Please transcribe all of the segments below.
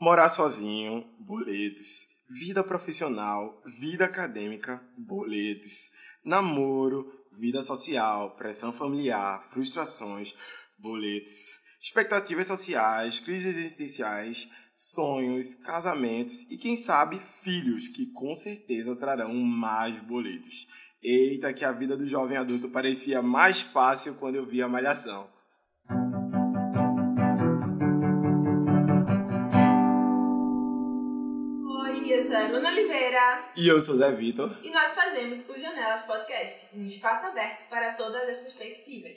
Morar sozinho, boletos. Vida profissional, vida acadêmica, boletos. Namoro, vida social, pressão familiar, frustrações, boletos. Expectativas sociais, crises existenciais, sonhos, casamentos e quem sabe filhos que com certeza trarão mais boletos. Eita, que a vida do jovem adulto parecia mais fácil quando eu via a malhação. Ana Oliveira E eu sou Zé Vitor. e nós fazemos o Janelas Podcast, um espaço aberto para todas as perspectivas.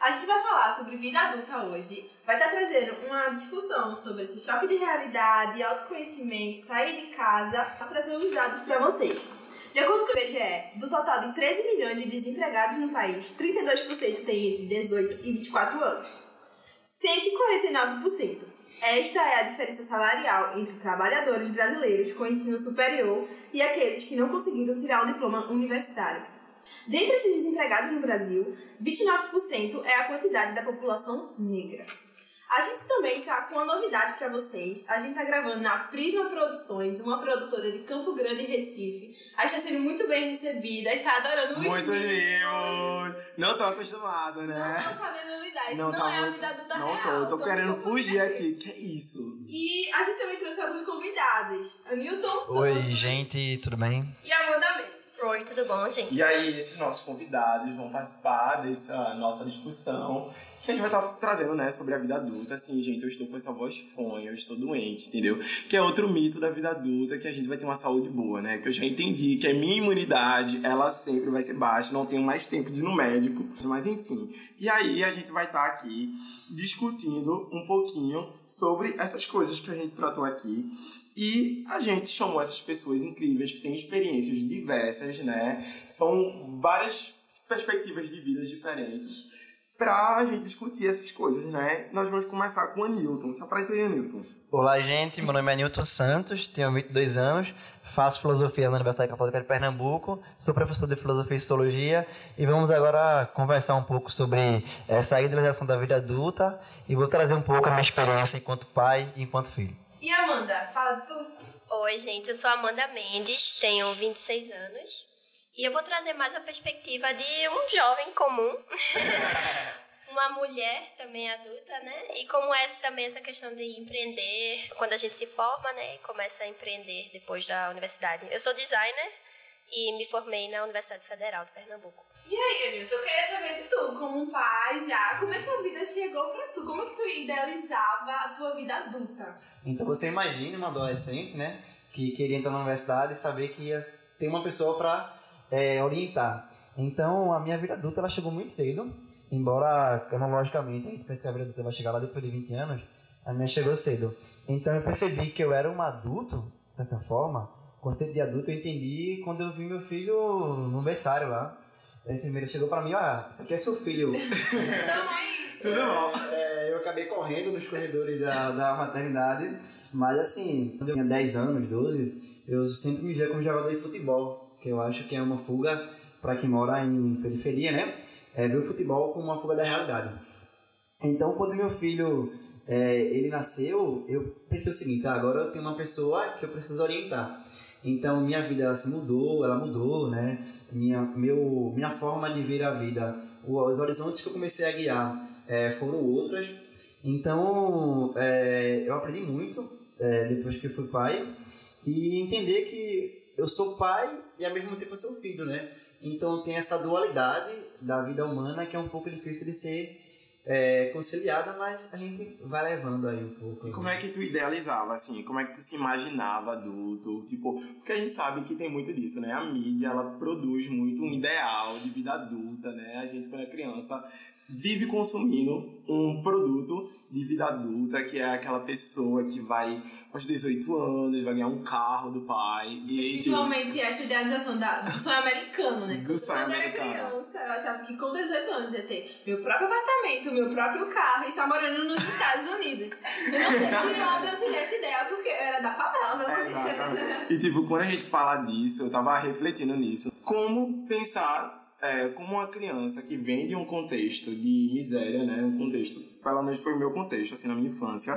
A gente vai falar sobre vida adulta hoje, vai estar trazendo uma discussão sobre esse choque de realidade, autoconhecimento, sair de casa, para trazer os dados para vocês. De acordo com o IBGE, do total de 13 milhões de desempregados no país, 32% têm entre 18 e 24 anos. 149%. Esta é a diferença salarial entre trabalhadores brasileiros com ensino superior e aqueles que não conseguiram tirar o diploma universitário. Dentre esses desempregados no Brasil, 29% é a quantidade da população negra. A gente também tá com uma novidade para vocês. A gente tá gravando na Prisma Produções, uma produtora de Campo Grande, Recife. A gente tá sendo muito bem recebida, está adorando muito. Muitos views. Não tô acostumado, Não né? tô sabendo lidar, isso Não não, tá é a muito- vida adulta Não real. tô, tô querendo muito fugir aqui. Que é isso? E a gente também trouxe alguns convidados. A Newton Oi, Santos gente, tudo bem? e a Amanda Mendes. Oi, tudo bom, gente? E aí, esses nossos convidados vão participar dessa nossa discussão que a gente vai estar trazendo, né, sobre a vida adulta. Assim, gente, eu estou com essa voz fone, eu estou doente, entendeu? Que é outro mito da vida adulta, que a gente vai ter uma saúde boa, né? Que eu já entendi que a minha imunidade, ela sempre vai ser baixa, não tenho mais tempo de ir no médico, mas enfim. E aí, a gente vai estar aqui discutindo um pouquinho sobre essas coisas que a gente tratou aqui. E a gente chamou essas pessoas incríveis que têm experiências diversas, né? São várias perspectivas de vidas diferentes pra gente discutir essas coisas, né? Nós vamos começar com o Anilton. Se apresenta aí, Anilton. Olá, gente, meu nome é Newton Santos, tenho 22 anos, faço filosofia na Universidade Católica de Pernambuco, sou professor de filosofia e sociologia e vamos agora conversar um pouco sobre essa idealização da vida adulta e vou trazer um pouco a minha experiência enquanto pai e enquanto filho. E Amanda, fala tu. Oi, gente, eu sou Amanda Mendes, tenho 26 anos e eu vou trazer mais a perspectiva de um jovem comum, uma mulher também adulta, né? E como essa também essa questão de empreender, quando a gente se forma, né, e começa a empreender depois da universidade. Eu sou designer e me formei na Universidade Federal de Pernambuco. E aí, Anilton, eu queria saber de tu, como um pai já, como é que a vida chegou pra tu? Como é que tu idealizava a tua vida adulta? Então você imagina uma adolescente, né, que queria entrar na universidade e saber que ia ter uma pessoa para orientar. Então a minha vida adulta ela chegou muito cedo, embora cronologicamente a gente pensa que a vida adulta vai chegar lá depois de 20 anos, a minha chegou cedo. Então eu percebi que eu era um adulto, de certa forma, o conceito de adulto eu entendi quando eu vi meu filho no berçário lá. A enfermeira chegou para mim, ah, isso aqui é seu filho. Tudo bom? É, eu acabei correndo nos corredores da, da maternidade, mas assim, quando eu tinha 10 anos, 12, eu sempre me via como jogador de futebol, que eu acho que é uma fuga para quem mora em periferia, né? É ver o futebol como uma fuga da realidade. Então, quando meu filho é, ele nasceu, eu pensei o seguinte: ah, agora eu tenho uma pessoa que eu preciso orientar. Então, minha vida ela se mudou, ela mudou, né? Minha, meu, minha forma de ver a vida, os horizontes que eu comecei a guiar é, foram outras. Então, é, eu aprendi muito é, depois que eu fui pai e entender que eu sou pai e ao mesmo tempo eu sou filho, né? Então tem essa dualidade da vida humana que é um pouco difícil de ser é, conciliada, mas a gente vai levando aí um pouco. E como é que tu idealizava, assim? Como é que tu se imaginava adulto? Tipo, porque a gente sabe que tem muito disso, né? A mídia, ela produz muito um ideal de vida adulta, né? A gente, quando é criança, vive consumindo um produto de vida adulta, que é aquela pessoa que vai aos 18 anos, vai ganhar um carro do pai. E tipo, Principalmente essa idealização da, do sonho americano, né? Do sonho Quando eu era americano. criança, eu achava que com 18 anos ia ter meu próprio apartamento, meu próprio carro e estar morando nos Estados Unidos. Eu não sei de onde eu tirei essa ideia, porque eu era da favela, meu É. E tipo, quando a gente fala disso, eu tava refletindo nisso. Como pensar é, como uma criança que vem de um contexto de miséria, né? Um contexto, pelo menos foi o meu contexto, assim, na minha infância.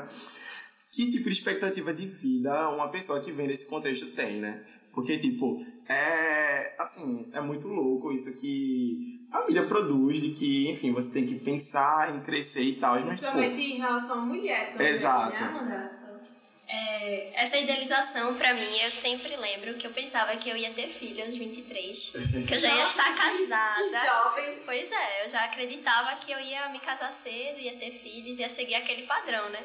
que tipo de expectativa de vida uma pessoa que vem desse contexto tem, né? Porque, tipo, é. Assim, é muito louco isso que a mídia produz, de que, enfim, você tem que pensar em crescer e tal. Mas, tipo, Principalmente em relação à mulher também. Exato. Né? Exato. É, essa idealização, pra mim, eu sempre lembro que eu pensava que eu ia ter filho aos 23, que eu já ia estar Que casada. jovem. Pois é, eu já acreditava que eu ia me casar cedo, ia ter filhos, ia seguir aquele padrão, né?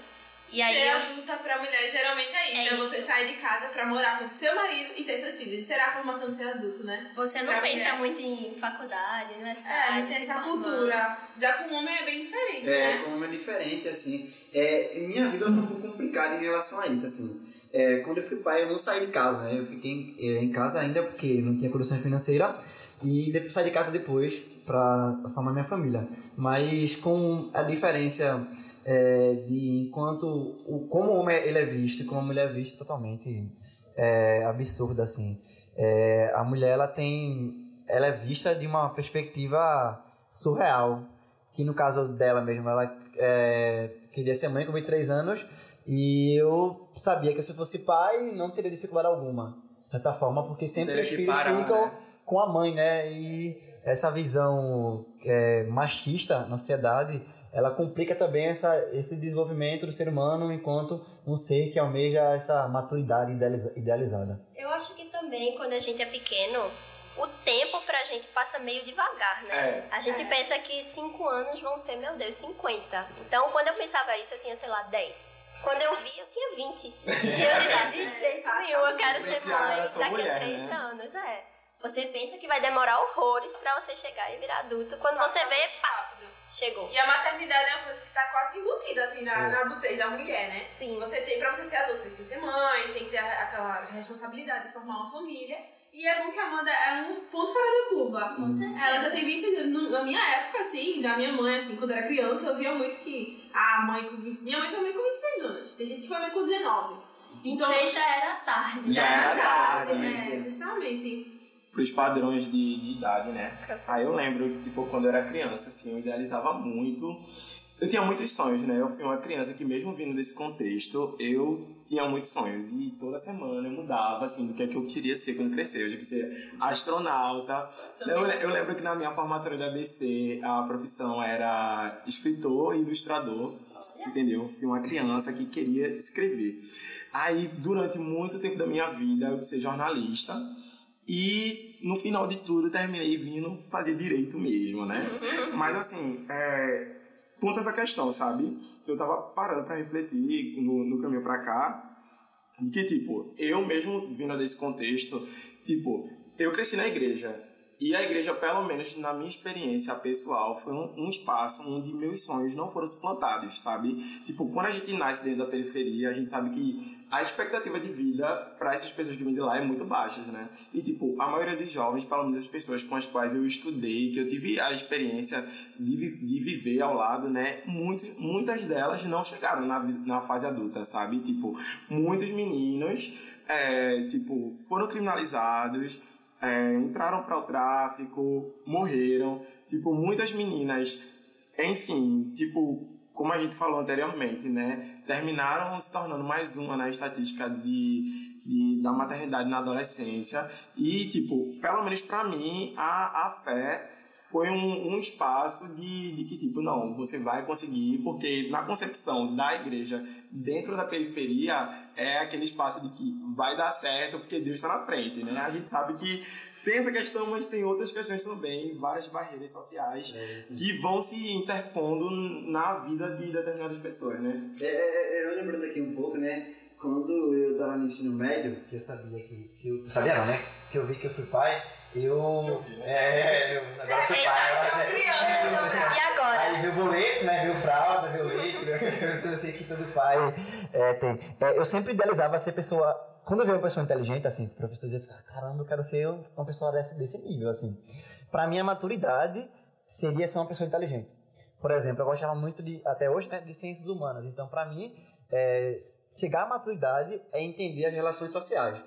E aí Ser eu adulta pra mulher geralmente é isso. É É, você isso. sair de casa pra morar com seu marido e ter seus filhos. Isso será a formação de ser adulto, né? Você não Pra pensa mulher. muito em faculdade, É, universidade. não tem essa formando. cultura. Já com o homem é bem diferente, É, né? como é diferente, assim. É, minha vida foi um pouco complicada em relação a isso, assim. É, quando eu fui pai, eu não saí de casa, né? Eu fiquei em, eh, em casa ainda porque não tinha condição financeira e depois saí de casa depois para formar minha família. Mas com a diferença é, de enquanto o, como o homem ele é visto e como a mulher é vista totalmente é, absurda, assim. É, a mulher, ela tem... Ela é vista de uma perspectiva surreal que no caso dela mesmo, ela é, queria ser mãe com 23 anos e eu sabia que se eu fosse pai não teria dificuldade alguma, de certa forma, porque sempre os filhos parar, ficam né? com a mãe, né? E essa visão é, machista na sociedade, ela complica também essa, esse desenvolvimento do ser humano enquanto um ser que almeja essa maturidade idealiza- idealizada. Eu acho que também, quando a gente é pequeno, o tempo pra gente passa meio devagar, né? É. A gente pensa que 5 anos vão ser, meu Deus, 50. Então, quando eu pensava isso, eu tinha, sei lá, 10. Quando eu vi, eu tinha 20. E eu disse, de jeito nenhum, eu quero ser mãe daqui mulher, a 3 né? anos. É. Você pensa que vai demorar horrores pra você chegar e virar adulto. Quando você vê, pá, chegou. E a maternidade é uma coisa que tá quase embutida, assim, na, É. na adultez da mulher, né? Sim. Você tem, pra você ser adulto, tem que ser mãe, tem que ter aquela responsabilidade de formar uma família. E é bom que a Amanda é um ponto fora da curva. Com certeza. Ela já tem 26 anos. No- Na minha época, assim, da minha mãe, assim, quando era criança, eu via muito que a mãe com 26 Minha mãe foi mãe com 26 anos. Tem gente que foi mãe com 19. 26 já era tarde. Já era tarde, É, justamente. Pros padrões de, de idade, né? Aí eu lembro que, tipo, quando eu era criança, assim, eu idealizava muito. Eu tinha muitos sonhos, né? Eu fui uma criança que, mesmo vindo desse contexto, eu tinha muitos sonhos. E toda semana eu mudava, assim, do que é que eu queria ser quando crescer. Eu queria ser astronauta. Eu, eu lembro que na minha formatura da ABC, a profissão era escritor e ilustrador. Entendeu? Eu fui uma criança que queria escrever. Aí, durante muito tempo da minha vida, eu quis ser jornalista. E no final de tudo terminei vindo fazer direito mesmo, né? Mas assim, é, ponto essa questão, sabe? Eu tava parando pra refletir no, no caminho pra cá. De que, tipo, eu mesmo vindo desse contexto, tipo, eu cresci na igreja. E a igreja, pelo menos na minha experiência pessoal, foi um, um espaço onde meus sonhos não foram suplantados, sabe? Tipo, quando a gente nasce dentro da periferia, a gente sabe que a expectativa de vida para essas pessoas que vêm de lá é muito baixa, né? E, tipo, a maioria dos jovens, pelo menos as pessoas com as quais eu estudei, que eu tive a experiência de, de viver ao lado, né? Muitos, muitas delas não chegaram na, na fase adulta, sabe? Tipo, muitos meninos, é, tipo, foram criminalizados, é, entraram para o tráfico, morreram. Tipo, muitas meninas, enfim, tipo, como a gente falou anteriormente, né? Terminaram se tornando mais uma na estatística de, de, da maternidade na adolescência. E, tipo, pelo menos para mim, a, a fé foi um, um espaço de, de que, tipo, não, você vai conseguir, porque na concepção da igreja, dentro da periferia, é aquele espaço de que vai dar certo porque Deus está na frente, né? A gente sabe que tem essa questão, mas tem outras questões também, várias barreiras sociais que vão se interpondo na vida de determinadas pessoas, né? É, é, é, eu lembrando aqui um pouco, né? Quando eu estava no ensino médio, que eu sabia que, que eu sabia não, né? Que eu vi que eu fui pai, eu. eu vi, né? É, eu agora sou pai. é uma né? É, eu E agora? Aí veio boleto, né? Veio fralda, veio leite, coisas assim que todo pai é, tem. É, eu sempre idealizava ser pessoa. Quando eu vejo uma pessoa inteligente, assim, o professor dizia, caramba, eu quero ser uma pessoa desse, desse nível, assim. Pra mim, a maturidade seria ser uma pessoa inteligente. Por exemplo, eu gostava muito de, até hoje, né, de ciências humanas. Então, pra mim, é, chegar à maturidade é entender as relações sociais.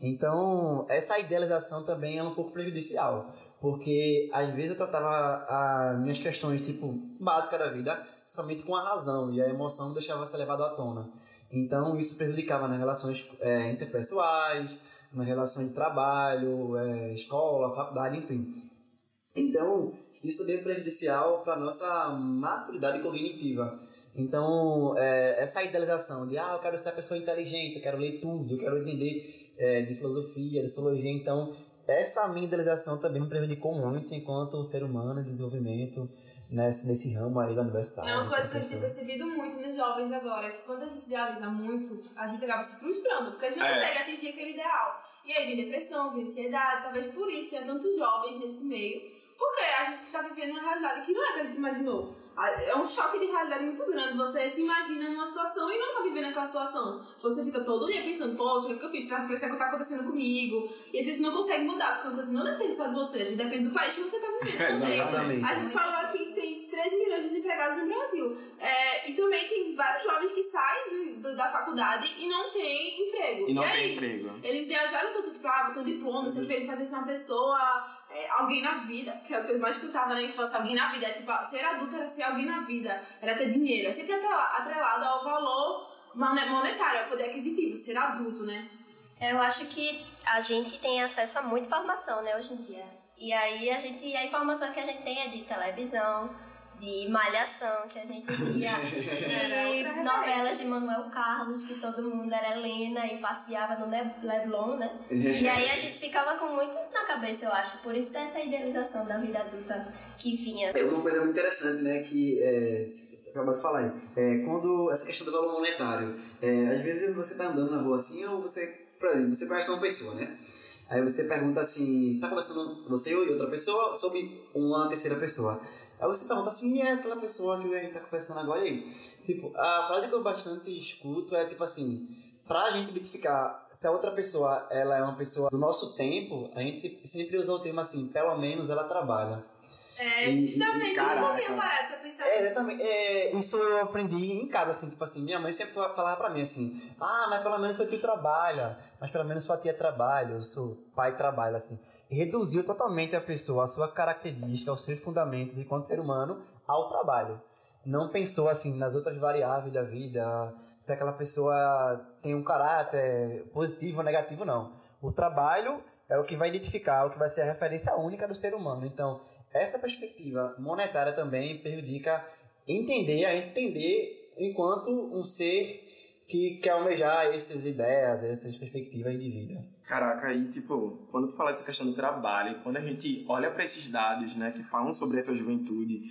Então, essa idealização também é um pouco prejudicial, porque às vezes eu tratava as minhas questões, tipo, básicas da vida, somente com a razão, e a emoção deixava ser levada à tona. Então isso prejudicava nas relações é, interpessoais, nas relações de trabalho, é, escola, faculdade, enfim. Então isso também é prejudicial para nossa maturidade cognitiva. Então, é, essa idealização de, ah, eu quero ser a pessoa inteligente, eu quero ler tudo, eu quero entender é, de filosofia, de sociologia. Então, essa minha idealização também me prejudicou muito enquanto ser humano desenvolvimento nesse, nesse ramo aí da universidade. É uma coisa que a gente tem percebido muito nos jovens agora, que quando a gente idealiza muito, a gente acaba se frustrando, porque a gente não É. consegue atingir aquele ideal. E aí vem depressão, vem ansiedade, talvez por isso tenha tantos jovens nesse meio, porque a gente tá vivendo uma realidade que não é que a gente imaginou. É um choque de realidade muito grande. Você se imagina numa situação e não tá vivendo aquela situação. Você fica todo dia pensando, poxa, o que que eu fiz pra isso que tá acontecendo comigo? E às vezes não consegue mudar, porque uma coisa não depende só de você, a gente depende do país que você tá vivendo. também. Exatamente. A gente falou aqui que tem 13 milhões de desempregados no Brasil. É, e também tem vários jovens que saem do- do- da faculdade e não têm emprego. E não aí, tem emprego. Eles idealizaram tanto, tipo, ah, botou diploma, você queria fazer ser uma pessoa, é, alguém na vida, que é o que eu mais escutava na infância, alguém na vida, é tipo, ser adulto era ser alguém na vida, era ter dinheiro, é sempre atrela- atrelado ao valor mone- monetário, ao poder aquisitivo, ser adulto, né? Eu acho que a gente tem acesso a muita informação, né, hoje em dia. E aí a gente, a informação que a gente tem é de televisão, de malhação que a gente via, de novelas de Manuel Carlos, que todo mundo era Helena e passeava no Leblon, né? E aí a gente ficava com muito isso na cabeça, eu acho. Por isso essa idealização da vida adulta que vinha. É uma coisa muito interessante, né, que é, acabou de falar aí. É, quando essa questão do valor monetário, é, às vezes você tá andando na rua assim, ou você, por exemplo, você conhece uma pessoa, né? Aí você pergunta assim, tá conversando você e outra pessoa sobre uma terceira pessoa. Aí você pergunta assim, e é aquela pessoa que a gente tá conversando agora aí? Tipo, a frase que eu bastante escuto é tipo assim, pra gente identificar se a outra pessoa ela é uma pessoa do nosso tempo, a gente sempre usa o termo assim, pelo menos ela trabalha. É, E- justamente, caraca. não tinha parado pra pensar É, exatamente. É, isso eu aprendi em casa, assim, tipo assim, minha mãe sempre fa- falava pra mim assim, ah, mas pelo menos seu tio trabalha, mas pelo menos sua tia trabalha, o seu pai trabalha, assim. Reduziu totalmente a pessoa, a sua característica, os seus fundamentos enquanto ser humano ao trabalho. Não pensou, assim, nas outras variáveis da vida, se aquela pessoa tem um caráter positivo ou negativo, não. O trabalho é o que vai identificar, o que vai ser a referência única do ser humano. Então, essa perspectiva monetária também prejudica entender, a entender enquanto um ser que quer almejar essas ideias, essas perspectivas de vida. Caraca, aí, tipo, quando tu fala dessa questão do trabalho, quando a gente olha para esses dados, né, que falam sobre essa juventude,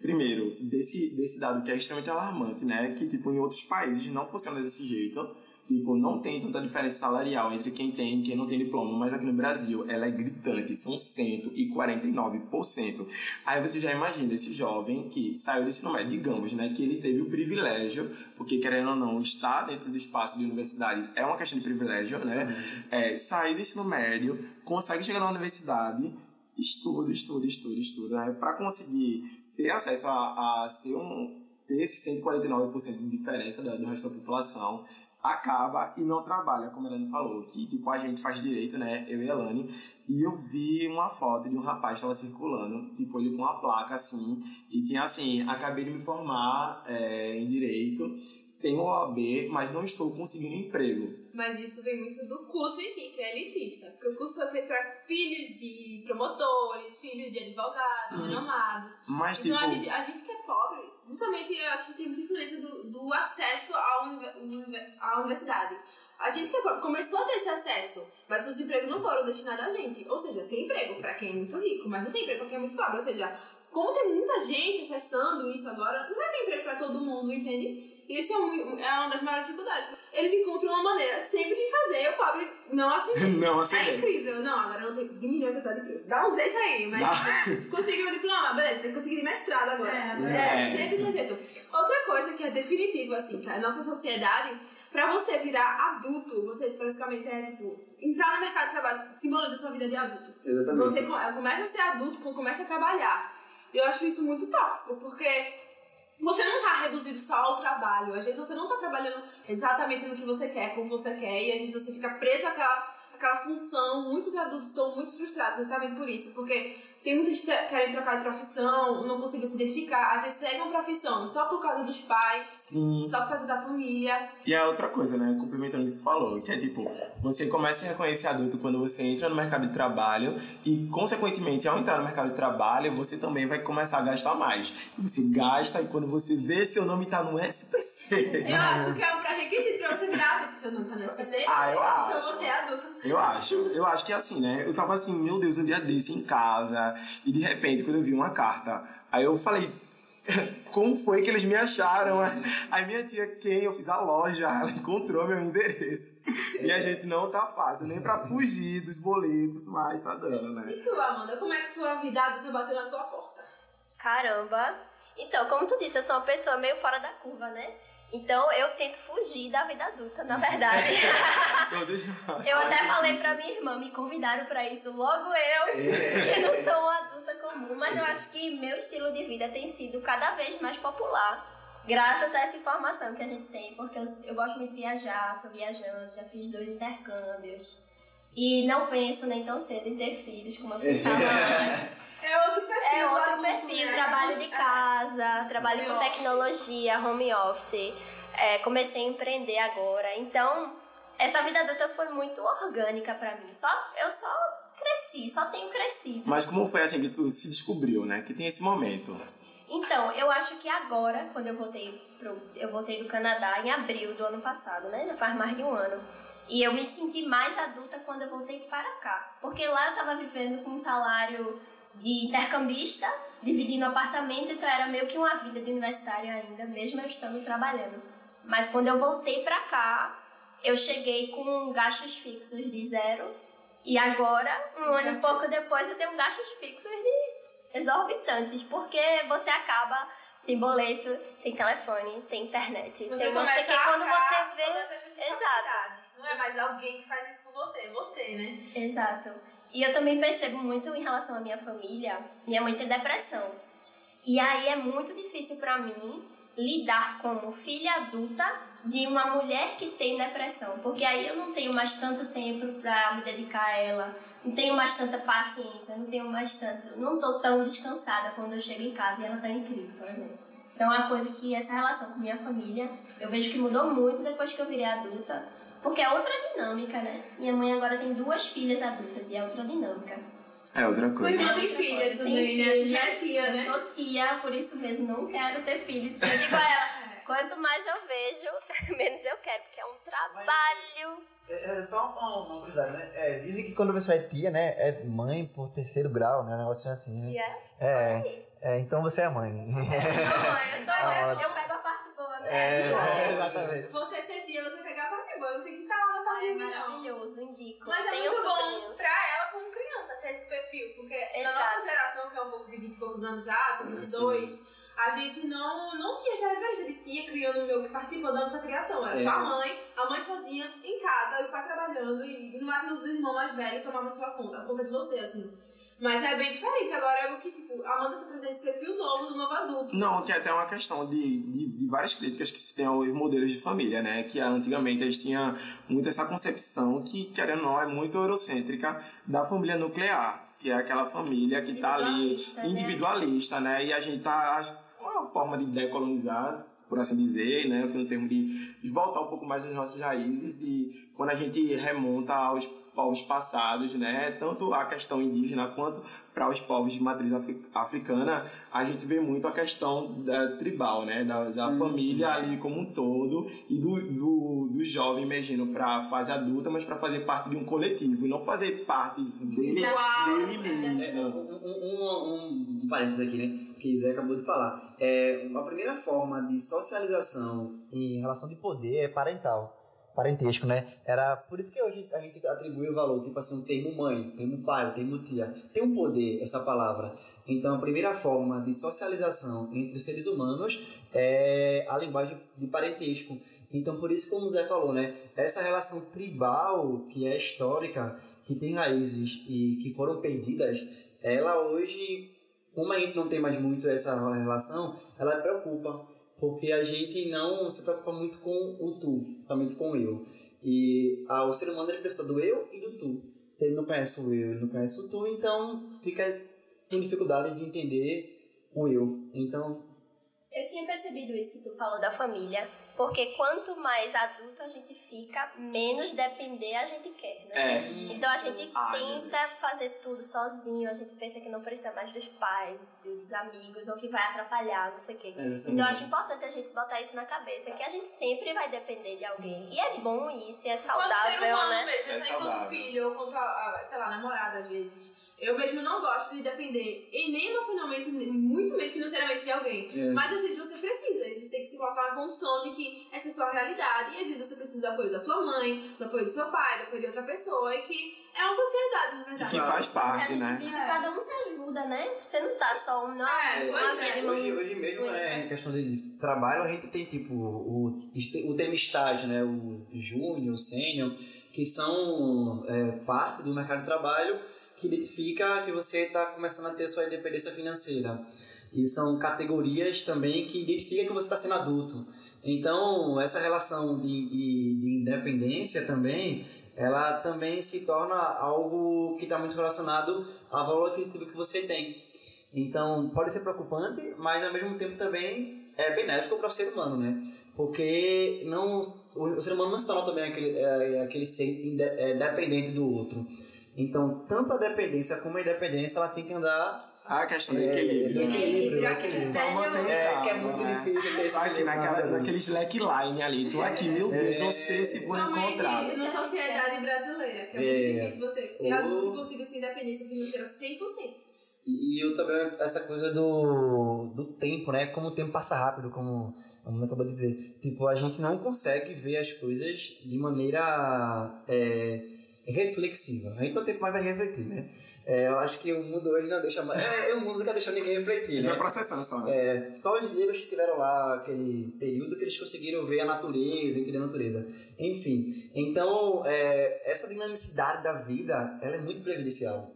primeiro, desse, desse dado que é extremamente alarmante, né, que, tipo, em outros países não funciona desse jeito, tipo, não tem tanta diferença salarial entre quem tem e quem não tem diploma, mas aqui no Brasil ela é gritante, são 149%. Aí você já imagina esse jovem que saiu do ensino médio, digamos, né, que ele teve o privilégio, porque querendo ou não, estar dentro do espaço de universidade é uma questão de privilégio, né, é, sair do ensino médio, consegue chegar na universidade, estuda, estuda, estuda, estuda, né? para conseguir ter acesso a, a ser um ter esse 149% de diferença do resto da população, acaba e não trabalha, como a Elane falou, que tipo a gente faz direito, né, eu e a Elane, e eu vi uma foto de um rapaz que estava circulando, tipo ele com uma placa assim, e tinha assim, acabei de me formar é, em direito, tenho OAB, mas não estou conseguindo emprego. Mas isso vem muito do curso em si, que é elitista. Porque o curso foi feito para filhos de promotores, filhos de advogados, renomados. Mas Então tipo, a, gente, a gente que é pobre, justamente eu acho que tem muita influência do, do acesso à, à universidade. A gente que começou a ter esse acesso, mas os empregos não foram destinados a gente. Ou seja, tem emprego para quem é muito rico, mas não tem emprego para quem é muito pobre. Ou seja, como tem muita gente acessando isso agora, não vai ter emprego para todo mundo, entende? E isso é, um- é uma das maiores dificuldades. Eles encontram uma maneira sempre de fazer o pobre não acender. não É aceitei. incrível. Não, agora não tem. Diminuiu a quantidade de preço. Dá um jeito aí, mas conseguiu o diploma, beleza, tem que conseguir mestrado agora. É, é. sempre tem jeito. Outra coisa que é definitiva, assim, que a nossa sociedade, pra você virar adulto, você basicamente é, tipo, entrar no mercado de trabalho, simboliza a sua vida de adulto. Exatamente. Você co- começa a ser adulto quando começa a trabalhar. Eu acho isso muito tóxico, porque você não tá reduzido só ao trabalho. Às vezes você não tá trabalhando exatamente no que você quer, como você quer, e às vezes você fica preso àquela, aquela função, muitos adultos estão muito frustrados exatamente por isso, porque tem muitos que querem trocar de profissão, não conseguem se identificar, às vezes seguem uma profissão só por causa dos pais, Sim. só por causa da família. E a outra coisa, né? Complementando o que tu falou, que é tipo, você começa a reconhecer adulto quando você entra no mercado de trabalho e, consequentemente, ao entrar no mercado de trabalho, você também vai começar a gastar mais. Você gasta e quando você vê seu nome tá no SPC. Eu acho que é um pré-requisito pra você virar adulto, seu nome tá no SPC. Ah, eu Pra acho. você é adulto. Eu acho, eu acho que é assim, né? Eu tava assim, meu Deus, um dia desse em casa, e de repente, quando eu vi uma carta, aí eu falei, como foi que eles me acharam? Aí minha tia, quem? Eu fiz a loja, ela encontrou meu endereço. E a gente não tá fácil, nem pra fugir dos boletos, mas tá dando, né? E tu, Amanda, como é que tua vida adulta bateu na tua porta? Caramba! Então, como tu disse, eu sou uma pessoa meio fora da curva, né? Então eu tento fugir da vida adulta, na verdade. Todos nós. Eu até falei pra minha irmã, me convidaram pra isso, logo eu, que não sou uma adulta comum. Mas eu acho que meu estilo de vida tem sido cada vez mais popular, graças a essa informação que a gente tem, porque eu, eu gosto muito de viajar, sou viajante, já fiz dois intercâmbios. E não penso nem tão cedo em ter filhos, como eu pensava antes. É outro perfil. É outro adulto, perfil, né? trabalho de casa, trabalho com Home office. tecnologia, home office. É, comecei a empreender agora. Então, essa vida adulta foi muito orgânica pra mim. Só, eu só cresci, só tenho crescido. Mas como foi assim que tu se descobriu, né? Que tem esse momento. Então, eu acho que agora, quando eu voltei pro, eu voltei do Canadá em abril do ano passado, né? Já faz mais de um ano. E eu me senti mais adulta quando eu voltei para cá. Porque lá eu tava vivendo com um salário de intercambista, dividindo apartamento, então era meio que uma vida de universitário ainda, mesmo eu estando trabalhando. Mas quando eu voltei para cá, eu cheguei com gastos fixos de zero. E agora, um ano e pouco depois, eu tenho gastos fixos de exorbitantes, porque você acaba tem boleto, tem telefone, tem internet, Você tem não sei o começa que. Quando você vê. responsabilidades. Não é mais alguém que faz isso com você, é você, né? Exato. E eu também percebo muito em relação à minha família, minha mãe tem depressão. E aí é muito difícil pra mim lidar como filha adulta de uma mulher que tem depressão, porque aí eu não tenho mais tanto tempo pra me dedicar a ela, não tenho mais tanta paciência, não tenho mais tanto, não tô tão descansada quando eu chego em casa e ela tá em crise, por exemplo. Então é uma coisa que essa relação com minha família, eu vejo que mudou muito depois que eu virei adulta, porque é outra dinâmica, né? Minha mãe agora tem duas filhas adultas e é outra dinâmica. É outra coisa. irmã tem filha Tem também, né? Tu já é tia, eu né? sou tia, por isso mesmo não quero ter filhos. Eu digo a ela, quanto mais eu vejo, menos eu quero, porque é um trabalho. É, é só uma, uma curiosidade, né? É, dizem que quando a pessoa é tia, né? É mãe por terceiro grau, né? Um negócio assim, né? E é, É, é, então você é mãe. eu sou mãe, eu sou Ah, eu, eu pego a parte boa, né? É, exatamente. Você ser tia, você pegar a parte boa, tem que estar lá na parte Ai, é maravilhoso, indico. Mas é muito bom sobrinhos. pra ela como criança ter esse perfil, porque na Exato. nossa geração, que é um pouco de 20 e poucos anos já, com 22, a gente não, não tinha essa referência de tia criando o meu que participou da nossa criação. Era É. só a mãe, a mãe sozinha, em casa, e o pai trabalhando, e no máximo os irmãos mais velhos tomavam sua conta, a conta de você, assim. Mas é bem diferente. Agora é o que, tipo, a Amanda tá trazendo esse perfil novo do novo adulto. Não, tem até uma questão de, de, de várias críticas que se tem aos modelos de família, né? Que antigamente eles tinham muito essa concepção que, querendo ou não, é muito eurocêntrica da família nuclear, que é aquela família que tá ali Individualista, né? individualista, né? E a gente tá forma de decolonizar, por assim dizer, né? Um termo de, de voltar um pouco mais às nossas raízes e quando a gente remonta aos povos passados, né? Tanto a questão indígena quanto para os povos de matriz afri- africana, a gente vê muito a questão da tribal, né? Da, da Sim, família sim. ali como um todo e do, do, do jovem emergindo para a fase adulta, mas para fazer parte de um coletivo e não fazer parte dele, Uau! dele É, um, mesmo. um, um, um parênteses aqui, né? Que Zé acabou de falar. É, a primeira forma de socialização em relação de poder é parental. Parentesco, né? Era por isso que hoje a gente atribui o valor, tipo assim, o termo mãe, termo pai, termo tia. Tem um poder essa palavra. Então, a primeira forma de socialização entre os seres humanos é a linguagem de parentesco. Então, por isso, como o Zé falou, né? Essa relação tribal, que é histórica, que tem raízes e que foram perdidas, ela hoje, como a gente não tem mais muito essa relação, ela preocupa, porque a gente não se preocupa muito com o tu, somente com o eu. E ah, o ser humano ele precisa do eu e do tu. Se ele não conhece o eu, ele não conhece o tu, então fica com dificuldade de entender o eu. Então, Eu tinha percebido isso que tu falou da família, porque quanto mais adulto a gente fica, menos depender a gente quer, né? É. Então a gente Ai, tenta fazer tudo sozinho, a gente pensa que não precisa mais dos pais, dos amigos, ou que vai atrapalhar, não sei o quê. Exatamente. Então eu acho importante a gente botar isso na cabeça, que a gente sempre vai depender de alguém. E é bom isso, e é saudável, humano né? mesmo, É assim, quanto saudável. filho ou quanto, sei lá, namorada às vezes. Eu mesmo não gosto de depender, e nem emocionalmente, nem muito menos financeiramente de alguém. É. Mas às vezes você precisa, às vezes tem que se colocar na condição de que essa é a sua realidade, e às vezes você precisa do apoio da sua mãe, do apoio do seu pai, do apoio de outra pessoa, e que é uma sociedade, na E verdade. que faz parte, né? vive, É. cada um se ajuda, né? Você não tá só um, não, É, é. Hoje, hoje mesmo, é, em questão de trabalho, a gente tem tipo o, o estágio, né? O júnior, o sênior, que são é, parte do mercado de trabalho que identifica que você está começando a ter sua independência financeira. E são categorias também que identificam que você está sendo adulto. Então, essa relação de, de, de independência também, ela também se torna algo que está muito relacionado ao valor aquisitivo que você tem. Então, pode ser preocupante, mas ao mesmo tempo também é benéfico para o ser humano, né? Porque não, o, ser humano não se torna também aquele, é, aquele ser inde, é, do outro. Então, tanto a dependência como a independência, ela tem que andar A questão do É, equilíbrio. do né? equilíbrio, equilíbrio. Manter É, calma, que é muito né? difícil ter esse Aqui naquela, naquele slackline ali. Tu aqui, meu Deus, não sei se vou encontrar. na sociedade brasileira, que é, É. muito difícil você ser Ou- adulto e conseguir sua independência financeira 100%. E eu também, essa coisa do, do tempo, né? Como o tempo passa rápido, como a Mona acabou de dizer. Tipo, a gente não consegue ver as coisas de maneira é, reflexiva. Não tem tempo mais pra refletir, né? É, eu acho que o mundo hoje não deixa mais... É, o mundo quer deixar ninguém refletir, né? vai processando só, né? É, só os negros que tiveram lá aquele período que eles conseguiram ver a natureza, entender a natureza. Enfim, então é, essa dinamicidade da vida ela é muito prejudicial.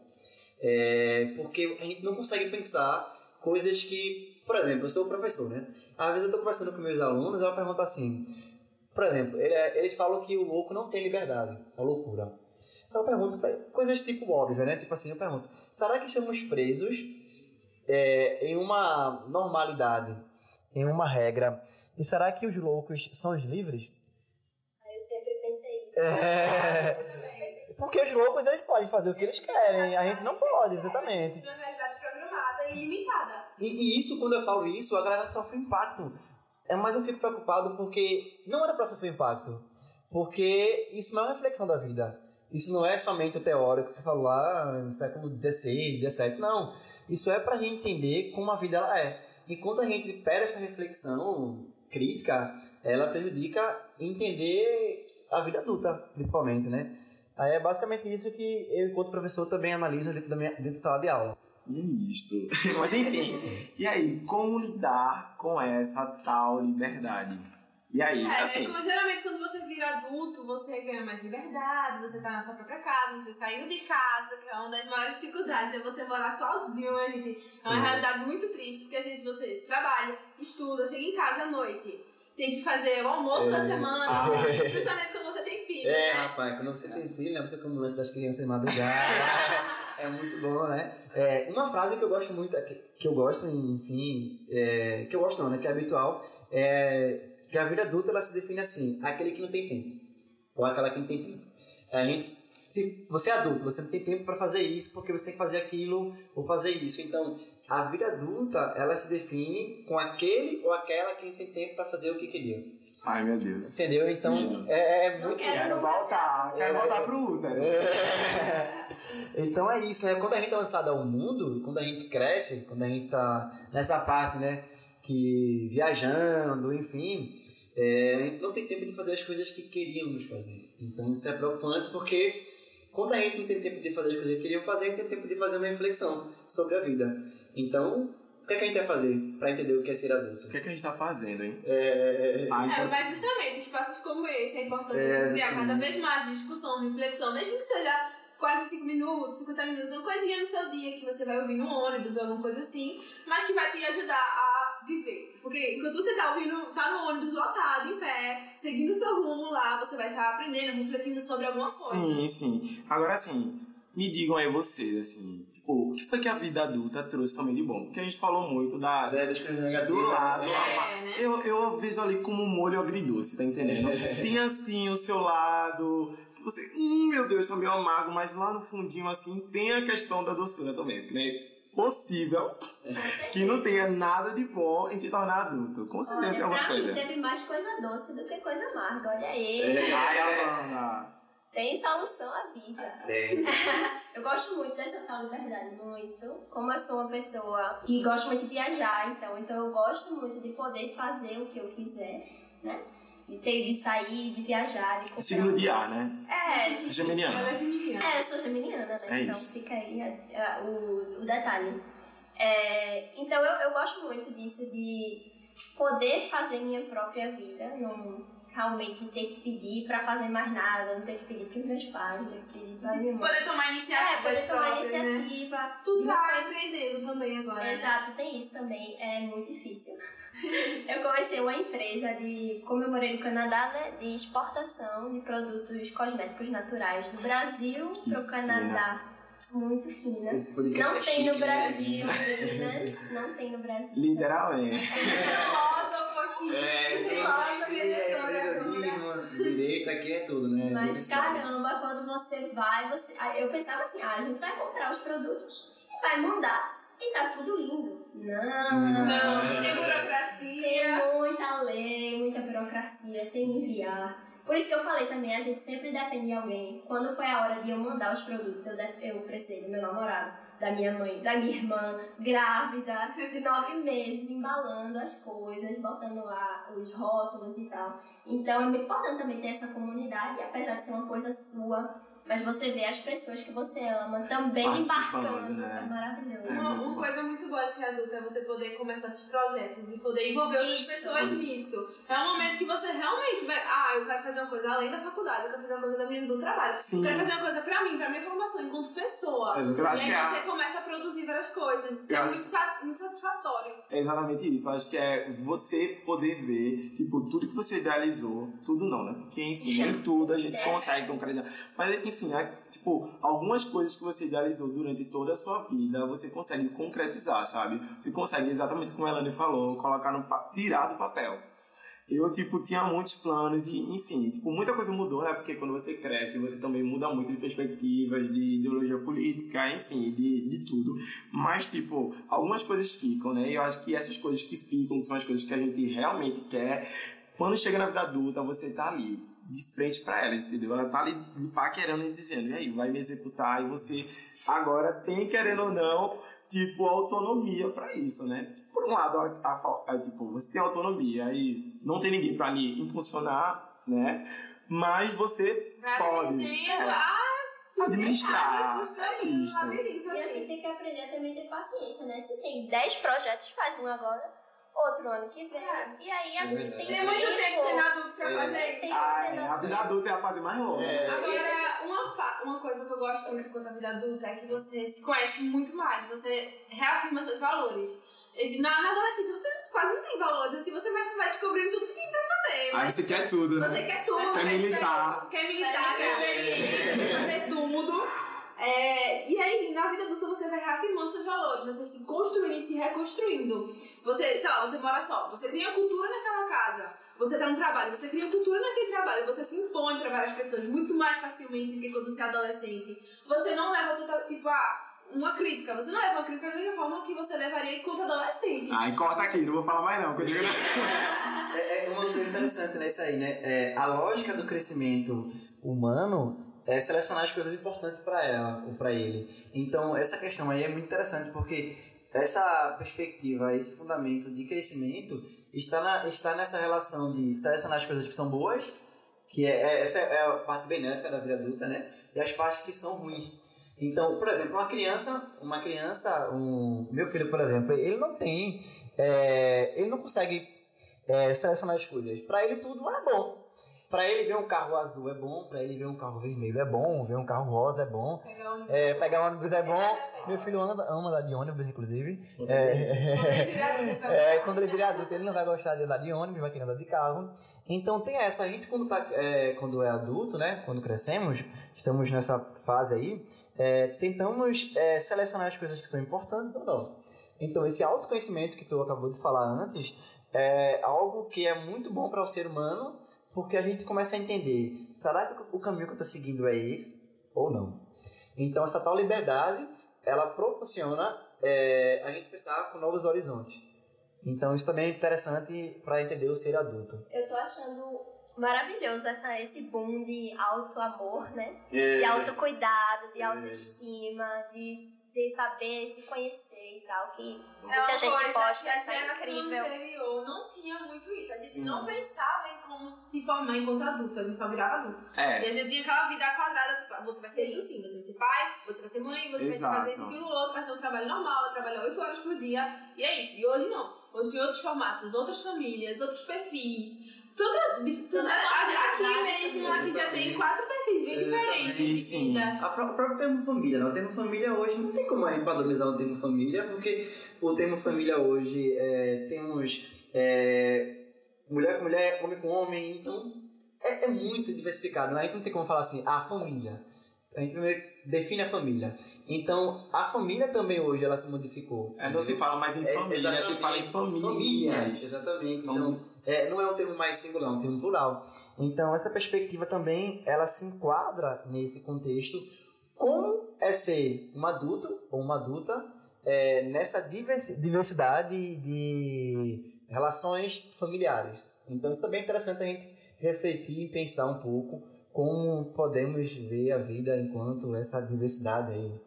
É, porque a gente não consegue pensar coisas que, por exemplo, eu sou professor, né? Às vezes eu estou conversando com meus alunos e eu pergunto assim, por exemplo, ele, eles falam que o louco não tem liberdade, a loucura. Então eu pergunto pra ele, coisas tipo óbvias, né? Tipo assim, eu pergunto, será que estamos presos é, em uma normalidade, em uma regra. E será que os loucos são os livres? Aí eu sempre pensei isso. É, porque os loucos eles podem fazer o que eles querem, a gente não pode, exatamente. Uma realidade programada e limitada. E, e isso, quando eu falo isso, a galera sofre impacto. É, mas eu fico preocupado porque não era pra sofrer impacto. Porque isso não é uma reflexão da vida. Isso não é somente o teórico que falou lá no século XVI, XVII. Não. Isso é pra gente entender como a vida ela é. E quando a gente perde essa reflexão crítica, ela prejudica entender a vida adulta, principalmente, né? Aí é basicamente isso que eu, enquanto professor, também analiso dentro da, minha, dentro sala de aula. E é isto. Mas enfim, e aí, como lidar com essa tal liberdade? E aí, É, assim, é geralmente quando você vira adulto, você ganha mais liberdade, você tá na sua própria casa, você saiu de casa, que é uma das maiores dificuldades, é você morar sozinho, né, gente? É uma realidade muito triste, porque às vezes você trabalha, estuda, chega em casa à noite, tem que fazer o almoço da É. semana, Ah. principalmente quando você tem filho, É, né? rapaz, quando você tem filho, né, você come o lanche das crianças de madrugada. é muito bom, né? É, uma frase que eu gosto muito, que, que eu gosto, enfim, é, que eu gosto não, né? Que é habitual, é que a vida adulta ela se define assim, aquele que não tem tempo. Ou aquela que não tem tempo. A gente, se você é adulto, você não tem tempo para fazer isso, porque você tem que fazer aquilo ou fazer isso. Então, a vida adulta, ela se define com aquele ou aquela que não tem tempo para fazer o que queria. ai meu Deus. Entendeu? Então, é, é muito... quero Quero voltar, quero É. voltar pro útero. então é isso, né? Quando a gente é lançado ao mundo, quando a gente cresce, quando a gente tá nessa parte, né? Que viajando, enfim, é, a gente não tem tempo de fazer as coisas que queríamos fazer. Então isso é preocupante porque quando a gente não tem tempo de fazer as coisas que queríamos fazer, a gente tem tempo de fazer uma reflexão sobre a vida. Então, o que, é que a gente vai fazer para entender o que é ser adulto? O que, é que a gente tá fazendo, hein? É, Ah, É, então, mas justamente espaços como esse é importante É, criar cada vez mais discussão, reflexão, mesmo que seja uns 45 minutos, 50 minutos, uma coisinha no seu dia que você vai ouvir no ônibus ou alguma coisa assim, mas que vai te ajudar a viver. Porque enquanto você tá ouvindo, tá no ônibus lotado, em pé, seguindo o seu rumo lá, você vai estar tá aprendendo, refletindo sobre alguma coisa. Sim, sim. Agora, assim, me digam aí vocês, assim, tipo, o que foi que a vida adulta trouxe também de bom? Porque a gente falou muito da, É, das coisas negativas. do lado. É, né? Eu, eu vejo ali como um molho agridoce, tá entendendo? Tem assim o seu lado. Você, hum, meu Deus, tá meio amargo, mas lá no fundinho, assim, tem a questão da doçura também. Porque não é possível que não tenha nada de bom em se tornar adulto. Com certeza tem Olha, alguma pra mim coisa. teve mais coisa doce do que coisa amarga. Olha aí. É. Ai, Amanda. Tem solução à vida. Tem. Eu gosto muito dessa tal liberdade, muito. Como eu sou uma pessoa que gosta muito de viajar, então, então eu gosto muito de poder fazer o que eu quiser, né? De ter de sair, de viajar, de comprar. Signo de ar, né? É, de Geminiano. Ela é geminiana. É, eu sou geminiana, né? É então isso. fica aí a- a- o, o detalhe. É, então eu, eu gosto muito disso, de poder fazer minha própria vida, não realmente ter que pedir pra fazer mais nada, não ter que pedir pros meus pais, não ter que pedir pra minha mãe. Poder tomar É, iniciativa. poder tomar iniciativa. Tudo Meu tá empreendendo também agora. né? Exato, tem isso também, é muito difícil. eu comecei uma empresa de, como eu morei no Canadá, né, de exportação de produtos cosméticos naturais do Brasil Que para o Canadá. Muito fina. Não é tem chique, no né? Brasil, meninas. Não tem no Brasil. Literalmente. Rosa, um pouquinho. É, Rosa, é, direito, aqui é tudo, né? Mas caramba, quando você vai, você. Eu pensava assim, ah, a gente vai comprar os produtos e vai mandar. E tá tudo lindo. Não, Não, tem burocracia. Tem muita lei, muita burocracia, tem que enviar. Por isso que eu falei também, a gente sempre depende de alguém. Quando foi a hora de eu mandar os produtos, eu, eu precisei do meu namorado, da minha mãe, da minha irmã, grávida, de nove meses, embalando as coisas, botando lá os rótulos e tal. Então é muito importante também ter essa comunidade, apesar de ser uma coisa sua, mas você vê as pessoas que você ama também embarcando. né? É maravilhoso. É. Uma, uma coisa muito boa de ser adulta é você poder começar esses projetos e poder envolver outras pessoas nisso. É um momento que você realmente vai. Ah, eu quero fazer uma coisa além da faculdade, eu quero fazer uma coisa da minha, do trabalho. Sim. Eu quero fazer uma coisa pra mim, pra minha formação enquanto pessoa. Eu acho e que aí é a- você começa a produzir várias coisas. Isso Eu é acho- muito, sa- muito satisfatório. É exatamente isso. Eu acho que é você poder ver, tipo, tudo que você idealizou, tudo não, né? Porque, enfim, nem tudo a gente consegue concretizar. Mas, enfim, é, tipo, algumas coisas que você idealizou durante toda a sua vida, você consegue concretizar, sabe? Você consegue, exatamente como a Elane falou, colocar no tirar do papel. Eu, tipo, tinha muitos planos e, enfim, tipo, muita coisa mudou, né? Porque quando você cresce, você também muda muito de perspectivas, de ideologia política, enfim, de, de tudo. Mas, tipo, algumas coisas ficam, né? E eu acho que essas coisas que ficam, que são as coisas que a gente realmente quer, quando chega na vida adulta, você tá ali, de frente pra elas, entendeu? Ela tá ali paquerando e dizendo, e aí, vai me executar, e você agora tem, querendo ou não, tipo, autonomia pra isso, né? Por um lado, a, a a, tipo, você tem autonomia e não tem ninguém pra lhe impulsionar, né? Mas você Vai pode é, a se administrar. É isso. E a assim. gente tem que aprender também a ter paciência, né? Se tem 10 projetos, faz um agora, outro ano que vem. E aí a É gente tem Tem muito tempo sendo adulto pra É. fazer isso. Tem Ai, a vida adulta é a fase mais longa. É. Agora, uma, uma coisa que eu gosto muito quanto à vida adulta é que você se conhece muito mais, você reafirma seus valores. Na, na adolescência você quase não tem valores, assim, você vai, vai descobrindo tudo que tem pra fazer. Aí você quer tudo, né? você quer tudo, Quer quer militar. Quer militar, quer experiência, quer fazer tudo. É, e aí, na vida adulta, você vai reafirmando seus valores, você se construindo e se reconstruindo. Você, sei lá, você mora só, você cria cultura naquela casa, você tá no trabalho, você cria cultura naquele trabalho, você se impõe pra várias pessoas muito mais facilmente do que quando você é adolescente. Você não leva, tudo, tipo, ah, uma crítica, você não leva uma crítica da mesma forma que você levaria enquanto adolescente. Ai, corta aqui, não vou falar mais não. É, é uma coisa interessante nessa aí, né? É, a lógica do crescimento humano é selecionar as coisas importantes para ela ou para ele. Então, essa questão aí é muito interessante porque essa perspectiva, esse fundamento de crescimento está, na, está nessa relação de selecionar as coisas que são boas, que é, é- essa é a parte benéfica da vida adulta, né? E as partes que são ruins. Então, por exemplo, uma criança, uma criança, um meu filho, por exemplo, ele não tem, é, ele não consegue é, selecionar as coisas. Para ele tudo é bom. Pra ele ver um carro azul é bom, pra ele ver um carro vermelho é bom, ver um carro rosa é bom, Pegar um... é, pegar um ônibus é bom. Meu filho anda, ama andar de ônibus, inclusive. Você É, é, quando ele virar adulto, ele não vai gostar de andar de ônibus, vai querer andar de carro. Então tem essa, a gente quando, tá, é, quando é adulto, né, quando crescemos, estamos nessa fase aí, é, tentamos é, selecionar as coisas que são importantes ou não. Então esse autoconhecimento que tu acabou de falar antes é algo que é muito bom para o ser humano, porque a gente começa a entender, será que o caminho que eu estou seguindo é esse ou não? Então essa tal liberdade, ela proporciona é, a gente pensar com novos horizontes. Então isso também é interessante para entender o ser adulto. Eu tô achando maravilhoso essa, esse boom de auto-amor, né? É. De autocuidado, de autoestima, de se saber, se conhecer e tal, que É muita uma gente coisa gosta, que a tá incrível. anterior não tinha muito isso. A gente Sim. não pensava em como se formar enquanto adulto, a gente só virava adulto. E É, às vezes tinha aquela vida quadrada, tipo, ah, você vai ser isso sim, você vai ser pai, você vai ser mãe, você Exato. vai fazer isso, aquilo, outro, vai ser um trabalho normal, vai trabalhar 8 horas por dia, e é isso. E hoje não. Hoje tem outros formatos, outras famílias, outros perfis. Tudo, tudo, Toda aqui mesmo, aqui já tem quatro perfis bem diferentes sim, de sim. vida. A pró- o próprio termo família, né? O termo família hoje não tem como a gente padronizar o termo família, porque o termo família hoje é, temos é, mulher com mulher, homem com homem, então é, é muito diversificado. né? A gente não tem como falar assim, a família. A gente não define a família. Então, a família também hoje ela se modificou. é, não se fala mais em É, família, se fala em famílias. Exatamente. São- Então, é, não é um termo mais singular, é um termo plural. Então, essa perspectiva também, ela se enquadra nesse contexto. Como é ser um adulto ou uma adulta é, nessa diversi- diversidade de relações familiares. Então, isso também é interessante a gente refletir e pensar um pouco como podemos ver a vida enquanto essa diversidade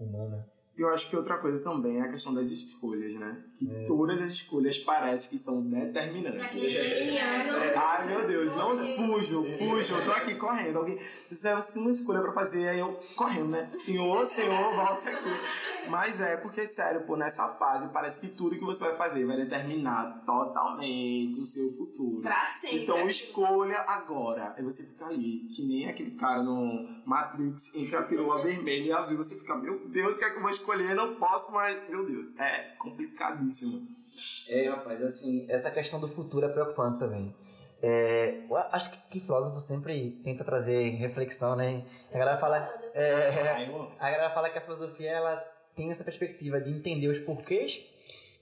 humana. Eu acho que outra coisa também é a questão das escolhas, né? Que É. todas as escolhas parecem que são determinantes. é É, Ai, meu Deus, não fujo, fujo, eu tô aqui correndo. Alguém, você tem uma escolha pra fazer, aí eu correndo, né? Senhor, senhor, volta aqui. Mas é, porque, sério, pô, nessa fase parece que tudo que você vai fazer vai determinar totalmente o seu futuro. Pra sempre. Então escolha agora. Aí você fica ali, que nem aquele cara no Matrix, entre a perua vermelha e azul, e você fica, meu Deus, o que é que eu vou escolher? Não posso mais. Meu Deus, é complicadíssimo. É, rapaz, assim, essa questão do futuro é preocupante também. É, eu acho que, que filósofo sempre tenta trazer reflexão, né? A galera fala, é, a galera fala que a filosofia ela tem essa perspectiva de entender os porquês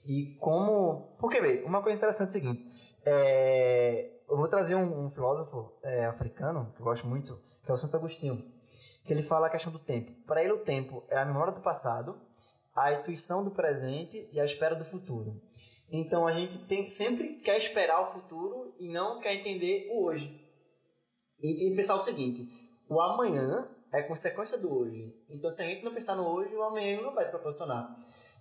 e como. Porque, bem, uma coisa interessante é o seguinte: é, eu vou trazer um, um filósofo é, africano que eu gosto muito, que é o Santo Agostinho, que ele fala a questão do tempo. Para ele, o tempo é a memória do passado, a intuição do presente e a espera do futuro. Então a gente tem, sempre quer esperar o futuro e não quer entender o hoje. E que pensar o seguinte: o amanhã é consequência do hoje. Então se a gente não pensar no hoje, o amanhã não vai se proporcionar.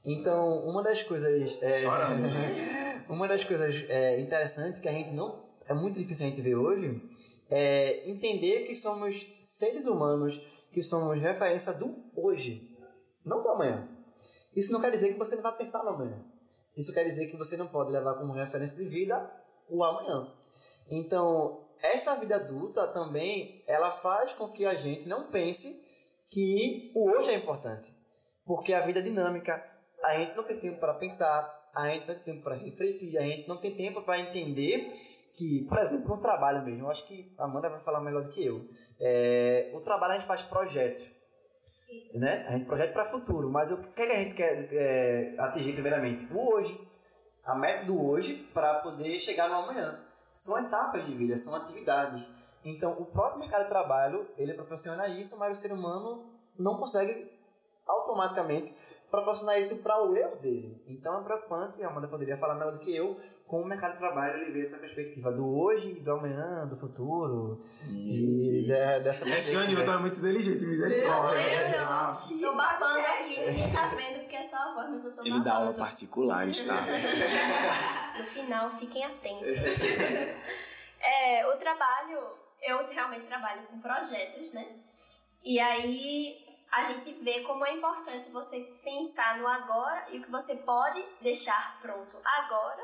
Então uma das coisas. É, né? uma das coisas é, interessantes que a gente não. É muito difícil a gente ver hoje é entender que somos seres humanos, que somos referência do hoje, não do amanhã. Isso não quer dizer que você não vai pensar no amanhã. Isso quer dizer que você não pode levar como referência de vida o amanhã. Então, essa vida adulta também, ela faz com que a gente não pense que o hoje é importante. Porque a vida é dinâmica, a gente não tem tempo para pensar, a gente não tem tempo para refletir, a gente não tem tempo para entender que, por exemplo, no trabalho mesmo, eu acho que a Amanda vai falar melhor do que eu. É, o trabalho a gente faz projetos né? A gente projeta para o futuro, mas o que, é que a gente quer é, atingir primeiramente? O hoje. A meta do hoje para poder chegar no amanhã. São etapas de vida, são atividades. Então, o próprio mercado de trabalho, ele proporciona isso, mas o ser humano não consegue automaticamente proporcionar isso para o eu dele. Então, é preocupante, e a Amanda poderia falar melhor do que eu, como o mercado de trabalho ele vê essa perspectiva do hoje, do amanhã, do futuro, e de- dessa É, perspectiva. Jânio, tá muito inteligente, misericórdia. Eu Ah, tô babando aqui, ninguém tá vendo porque é só a voz, mas eu tô Ele dá aula babando. particulares, tá? No final, fiquem atentos. É, o trabalho, eu realmente trabalho com projetos, né? E aí a gente vê como é importante você pensar no agora e o que você pode deixar pronto agora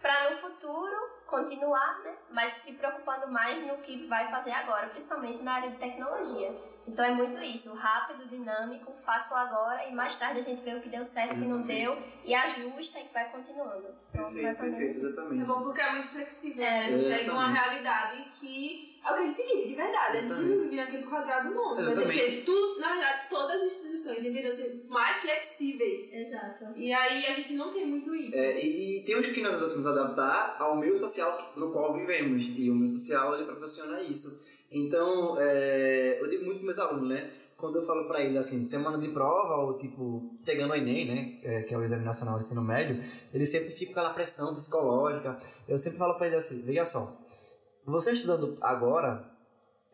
para no futuro continuar, né? Mas se preocupando mais no que vai fazer agora, principalmente na área de tecnologia. Então é muito isso, rápido, dinâmico, faço agora e mais tarde a gente vê o que deu certo, o que não deu e ajusta e vai continuando. Então, perfeito, perfeito, exatamente. É bom porque é muito flexível, né? É, Segue uma realidade que é o que a gente vive, de verdade. Exatamente. A gente não vive naquele quadrado, não. Mas ser tudo, na verdade, todas as instituições deveriam ser mais flexíveis. Exato. E aí a gente não tem muito isso. É, e, e, temos que nos, nos adaptar ao meio social no qual vivemos. E o meio social, ele proporciona isso. Então, é, eu digo muito para meus alunos, né? Quando eu falo para eles assim, semana de prova, ou tipo, chegando ao Enem, né? É, que é o Exame Nacional de Ensino Médio, eles sempre ficam com aquela pressão psicológica. Eu sempre falo para eles assim: veja só, você estudando agora,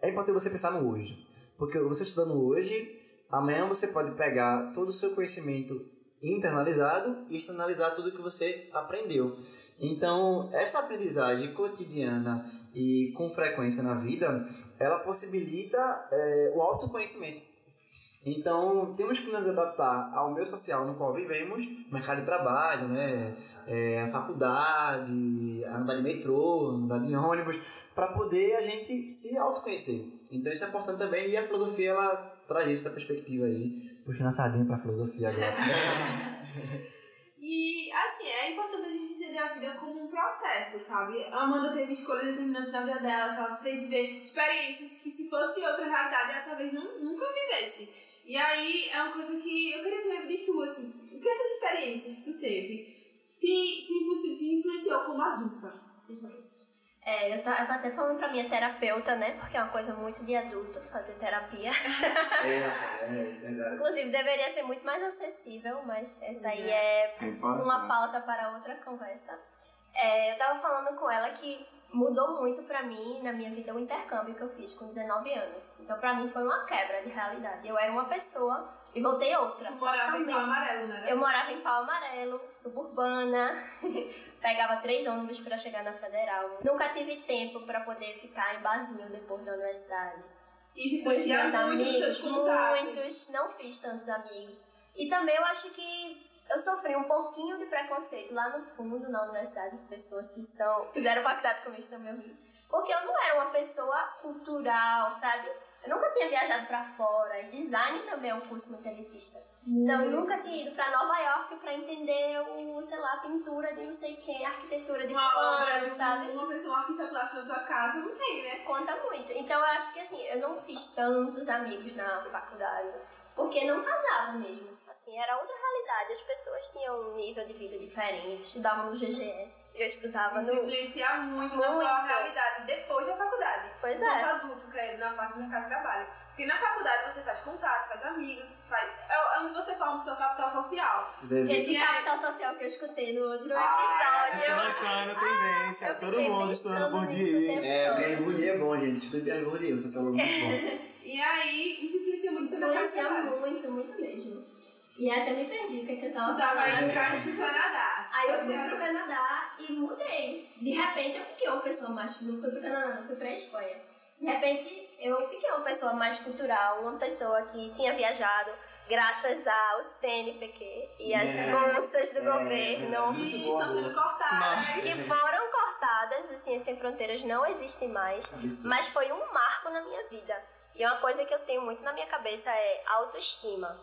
é importante você pensar no hoje. Porque você estudando hoje, amanhã você pode pegar todo o seu conhecimento internalizado e externalizar tudo que você aprendeu. Então, essa aprendizagem cotidiana e com frequência na vida, ela possibilita é, o autoconhecimento. Então, temos que nos adaptar ao meio social no qual vivemos, mercado de trabalho, né, é, a faculdade, andar de metrô, andar de ônibus, para poder a gente se autoconhecer. Então, isso é importante também, e a filosofia, ela traz essa perspectiva aí, puxando a sardinha para a filosofia agora. e, assim, é importante a gente entender a vida processo, sabe? A Amanda teve escolhas determinantes na vida dela, que ela fez viver experiências que se fosse outra realidade ela talvez não, nunca vivesse. E aí é uma coisa que eu queria saber de tu, assim, o que essas experiências que tu teve te, te, te influenciou como adulta? É, eu tava até falando pra minha terapeuta, né? Porque é uma coisa muito de adulto fazer terapia. É, é, é verdade. Inclusive, deveria ser muito mais acessível, mas essa aí é, é uma pauta para outra conversa. É, eu tava falando com ela que mudou muito pra mim, na minha vida, o intercâmbio que eu fiz com 19 anos. Então, pra mim, foi uma quebra de realidade. Eu era uma pessoa e voltei outra. Tu morava em Pau Amarelo, né? Eu morava em Pau Amarelo, suburbana. Pegava três ônibus para chegar na Federal. Nunca tive tempo para poder ficar em barzinho depois da universidade. E se foi meus amigos, muitos, não fiz tantos amigos. E também eu acho que eu sofri um pouquinho de preconceito lá no fundo na universidade, as pessoas que estão, fizeram faculdade comigo também, porque eu não era uma pessoa cultural, sabe? Eu nunca tinha viajado para fora. E design também é um curso muito elitista. Hum. Então, eu nunca tinha ido para Nova York para entender o, sei lá, pintura de não sei quem, arquitetura de uma obra, sabe? Uma pessoa, artista plástica na sua casa, não tem, né? Conta muito. Então, eu acho que assim, eu não fiz tantos amigos na faculdade, porque não casava mesmo. Assim, era outra realidade. As pessoas tinham um nível de vida diferente, estudavam no GGE eu estudava Isso no... influencia muito, muito na realidade depois da faculdade. Pois é. adulto, querendo na fase do mercado de trabalho. Porque na faculdade você faz contato, faz amigos, faz... é onde você forma o seu capital social. Esse é... capital social que eu escutei no outro ah, episódio. A gente lançando tendência, ah, todo mundo estudando Bourdieu. É, Pierre Bourdieu é bom, gente. Estuda Pierre Bourdieu, sociólogo muito bom. e aí, isso influencia muito Influencia muito, muito mesmo. E até me perdi, o que, é que eu tava Tava indo pra, pro Canadá. Aí eu fui pro Canadá e mudei. De repente eu fiquei uma pessoa mais. Não fui pro Canadá, não, fui pra Espanha. De repente eu fiquei uma pessoa mais cultural, uma pessoa que tinha viajado graças ao CNPq e às é, bolsas do é, governo. que estão sendo cortadas. Que foram cortadas, assim, Sem Fronteiras não existe mais. Isso. Mas foi um marco na minha vida. E uma coisa que eu tenho muito na minha cabeça é autoestima.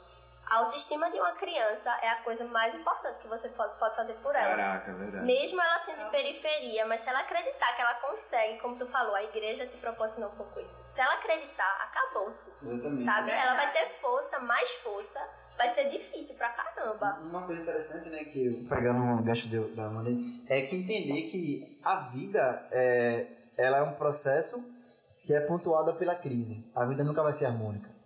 A autoestima de uma criança é a coisa mais importante que você pode, pode fazer por ela. Caraca, é verdade. Mesmo ela sendo de periferia, mas se ela acreditar que ela consegue, como tu falou, a igreja te proporcionou um pouco isso. Se ela acreditar, acabou-se. Exatamente. Sabe? Ela vai ter força, mais força. Vai ser difícil pra caramba. Uma coisa interessante, né, que eu pegando um gancho da Amanda, é que entender que a vida é, ela é um processo que é pontuado pela crise. A vida nunca vai ser harmônica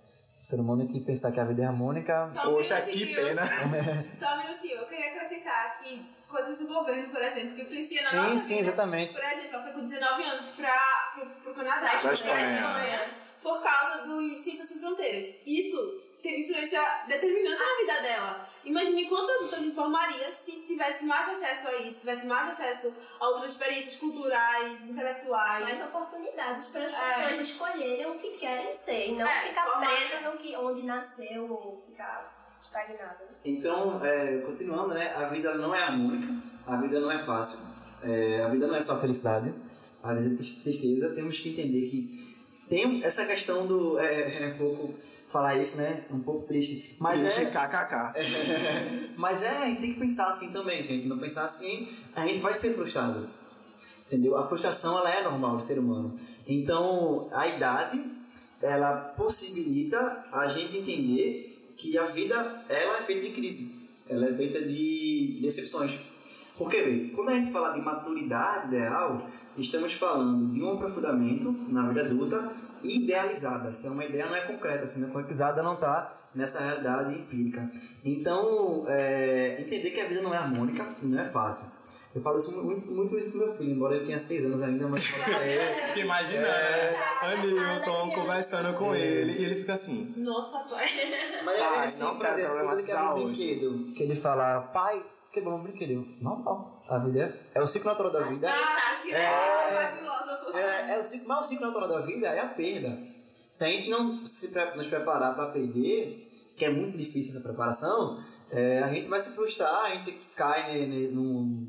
ser humano que pensar que a vida é harmônica. Só um Poxa, que pena. Só um minutinho, eu queria acrescentar que coisas do governo, por exemplo, que influencia na sim, nossa sim, vida. exatamente. Por exemplo, ela foi com 19 anos para o Canadá, pra Espanha. por causa do Ciências Sem Fronteiras. Isso teve influência determinante na vida dela. Imagine quantos adultos informaria se tivesse mais acesso a isso, tivesse mais acesso a outras experiências culturais, intelectuais. Mais oportunidades para as é. pessoas escolherem o que querem ser e não é, ficar presa no que, onde nasceu ou ficar estagnado. Então, é, continuando, né? A vida não é harmônica, a vida não é fácil. É, a vida não é só felicidade, a vida é tristeza. Temos que entender que tem essa questão do. É, é um pouco falar isso, né? Um pouco triste. Mas Triste, é, kkk. mas é, a gente tem que pensar assim também. Se a gente não pensar assim, a gente vai ser frustrado. Entendeu? A frustração ela é normal do ser humano. Então, a idade ela possibilita a gente entender que a vida ela é feita de crise. Ela é feita de decepções. Porque, quando a gente fala de maturidade ideal, estamos falando de um aprofundamento na vida adulta idealizada. Se é uma ideia não é concreta, se não é concretizada, não está nessa realidade empírica. Então, é, entender que a vida não é harmônica não é fácil. Eu falo isso muito, muito isso pro meu filho, embora ele tenha seis anos ainda, mas eu falo pra ele. Fica imaginando, né? Anilton conversando com ele e ele fica assim. Nossa, pai. Mas é Pai, assim, não por exemplo, quando ele um brinquedo, que ele fala, pai, quebrou um brinquedo. Normal, a vida é, é o ciclo natural da vida. Ah, É. é... filósofo. É, é o ciclo, mas o ciclo natural da vida é a perda. Se a gente não se nos preparar para perder, que é muito difícil essa preparação, é, a gente vai se frustrar, a gente cai ne, ne, num,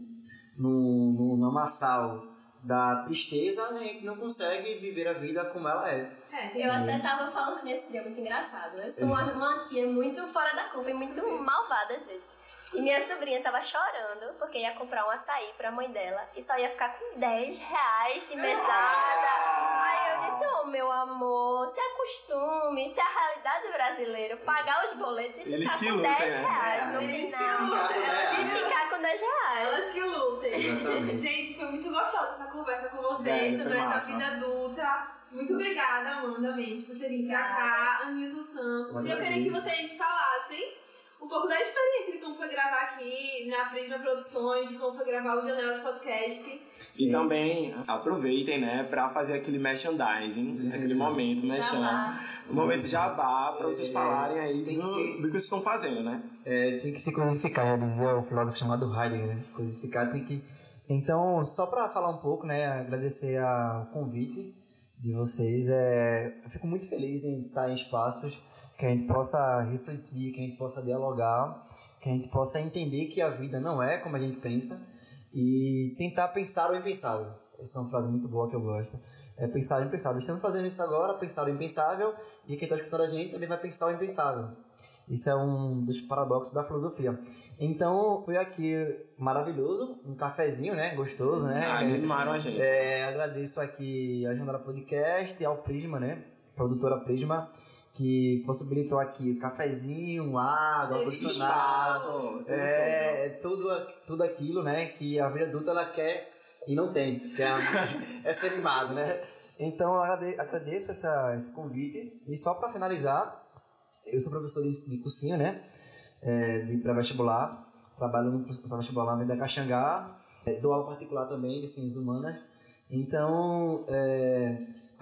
num, num, num amassal da tristeza, a gente não consegue viver a vida como ela é. É, Eu até tava falando nesse dia, muito engraçado. Eu sou uma, uma tia muito fora da curva e muito malvada às vezes. E minha sobrinha tava chorando porque ia comprar um açaí pra mãe dela e só ia ficar com 10 reais de mesada. Aí eu disse, ô meu amor, se acostume, isso é a realidade do brasileiro, pagar os boletos e Eles ficar com lutem, 10 né? reais no Eles se final. lutem. Se ficar com 10 reais. Elas que lutem. Exatamente. Gente, foi muito gostosa essa conversa com vocês É, sobre essa massa. vida adulta. Muito obrigada, Amanda Mendes, por ter vindo pra cá, Anilson Santos. E eu queria que vocês falassem um pouco da experiência de como foi gravar aqui na Prisma Produções, de como foi gravar o Janelas Podcast. E também aproveitem, né, pra fazer aquele merchandising, aquele momento, né, Jabá. Chan? O momento jabá pra vocês É, falarem aí do, que ser- do que vocês estão fazendo, né? É, tem que se codificar, já dizia o filósofo chamado Heidegger, né? Codificar tem que... Então, só para falar um pouco, né, agradecer o convite de vocês, é, eu fico muito feliz em estar em espaços que a gente possa refletir, que a gente possa dialogar, que a gente possa entender que a vida não é como a gente pensa e tentar pensar o impensável. Essa é uma frase muito boa que eu gosto. É pensar o impensável. Estamos fazendo isso agora, pensar o impensável, e quem está escutando a gente também vai pensar o impensável. Isso é um dos paradoxos da filosofia. Então, foi aqui maravilhoso, um cafezinho, né? Gostoso, né? Animaram a gente. É, agradeço aqui a Jandara Podcast e ao Prisma, né? Produtora Prisma, que possibilitou aqui cafezinho, água, ar-condicionado. É, tudo, tudo aquilo, né? Que a vida adulta ela quer e não tem, que é, é ser animado, né? Então, eu agrade- agradeço essa, esse convite. E só para finalizar, eu sou professor de, de cursinho, né? É, de pré-vestibular. Trabalho no pré-vestibular na da Caxangá. É, dou aula particular também de ciências humanas. Então, é,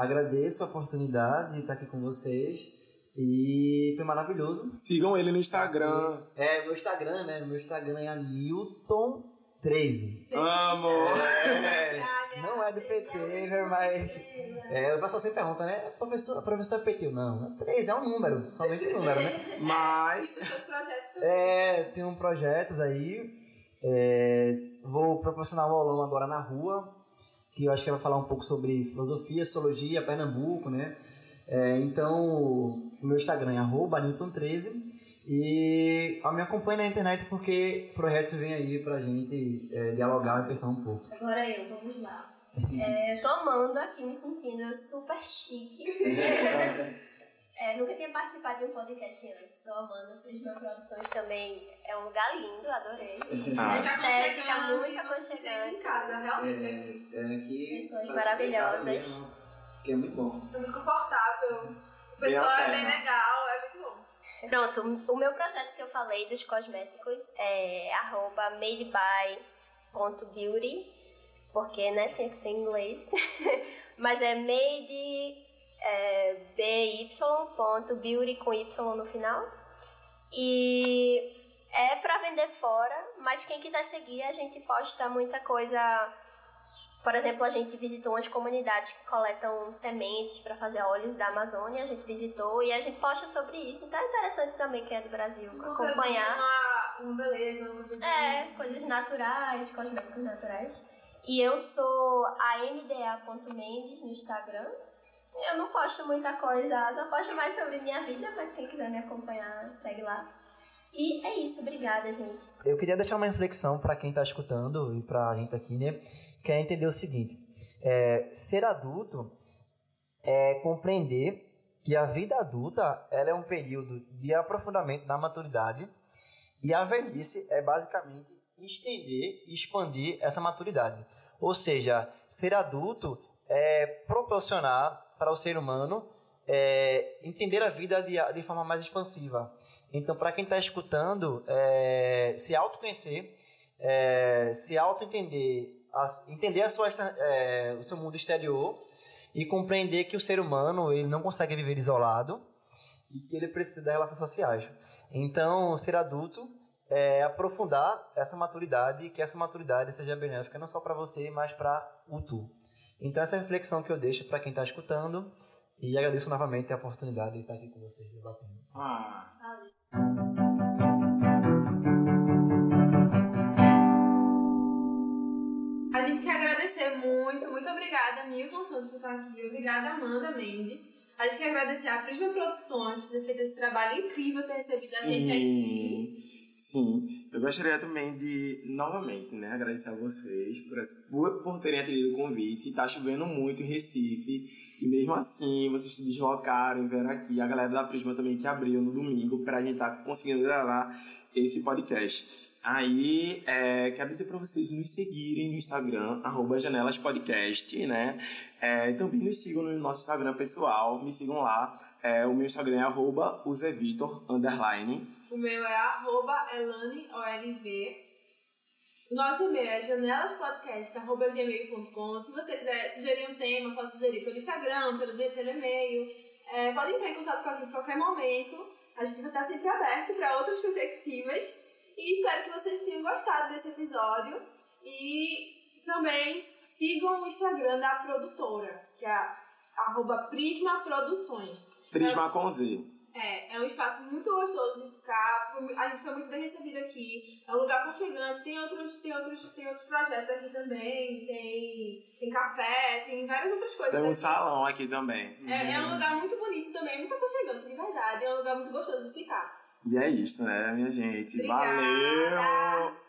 agradeço a oportunidade de estar aqui com vocês. E foi maravilhoso. Sigam ele no Instagram. É, meu Instagram, né? Meu Instagram é Newton13. Amo! É, não é do PT, né? Mas. É, o pessoal sempre pergunta, né? Professor, professor é PT? Não, 13 é um número, somente um número, né? Mas Seus projetos também. É, tenho projetos aí. é, vou proporcionar um aulão agora na rua, que eu acho que vai falar um pouco sobre filosofia, sociologia, Pernambuco, né? É, então, o meu Instagram é arroba Newton13 e a me acompanhe na internet porque projetos vêm aí pra gente é, dialogar e pensar um pouco. Agora eu, vamos lá. É, tô amando aqui, me sentindo super chique. É, nunca tinha participado de um podcast antes. Tô amando. Prisma Produções também é um lugar lindo, adorei. Ah. Estética aconchegante, muito você se sente aconchegante. em casa, realmente. É, aqui Pessoas maravilhosas. que é muito bom. É muito confortável. O Bem pessoal é bem legal, é muito bom. Pronto, o meu projeto que eu falei dos cosméticos é arroba madeby.beauty, porque né, tinha que ser em inglês. Mas é made é, by.beauty com Y no final. E é pra vender fora, mas quem quiser seguir, a gente posta muita coisa. Por exemplo, a gente visitou umas comunidades que coletam sementes para fazer óleos da Amazônia, a gente visitou e a gente posta sobre isso. Então é interessante também quem é do Brasil acompanhar. Uma, uma beleza, uma coisa É, coisas naturais, cosméticos naturais. E eu sou a mda.mendes no Instagram. Eu não posto muita coisa, só posto mais sobre minha vida, mas quem quiser me acompanhar, segue lá. E é isso, obrigada, gente. Eu queria deixar uma reflexão para quem está escutando e para a gente aqui, né? Que é entender o seguinte: é, ser adulto é compreender que a vida adulta ela é um período de aprofundamento da maturidade e a velhice é basicamente estender e expandir essa maturidade. Ou seja, ser adulto é proporcionar para o ser humano é, entender a vida de, de forma mais expansiva. Então, para quem está escutando, é, se autoconhecer, é, se auto-entender, entender a sua, é, o seu mundo exterior e compreender que o ser humano ele não consegue viver isolado e que ele precisa de relações sociais. Então, ser adulto é aprofundar essa maturidade e que essa maturidade seja benéfica não só para você, mas para o tu. Então, essa é a reflexão que eu deixo para quem está escutando e agradeço novamente a oportunidade de estar aqui com vocês debatendo. Ah. A gente quer agradecer muito, muito obrigada, Milton Santos, por estar aqui. Obrigada, Amanda Mendes. A gente quer agradecer a Prisma Produções por ter feito esse trabalho incrível, ter recebido Sim. a gente aqui. Sim, eu gostaria também de, novamente, né, agradecer a vocês por, por, terem atendido o convite. Tá chovendo muito em Recife e mesmo assim vocês se deslocaram e vieram aqui. A galera da Prisma também que abriu no domingo pra gente estar conseguindo gravar esse podcast. Aí, é, quero dizer para vocês nos seguirem no Instagram, arroba janelaspodcast, né? É, também nos sigam no nosso Instagram pessoal, me sigam lá. É, o meu Instagram é arroba underline. O meu é arroba Elane, OLV. O nosso e-mail é janelaspodcast.gmail.com. Se você quiser sugerir um tema, pode sugerir pelo Instagram, pelo, pelo e-mail. É, pode entrar em contato com a gente a qualquer momento. A gente vai estar sempre aberto para outras perspectivas. E espero que vocês tenham gostado desse episódio. E também sigam o Instagram da produtora, que é arroba Prisma Produções. Prisma com Z. É, é um espaço muito gostoso de ficar. A gente foi muito bem recebido aqui. É um lugar aconchegante. Tem outros, tem outros, tem outros projetos aqui também. Tem, tem café, tem várias outras coisas. Tem um aqui. salão aqui também. É, é um lugar muito bonito também, muito aconchegante, de verdade. É um lugar muito gostoso de ficar. E é isso, né, minha gente? Obrigada. Valeu!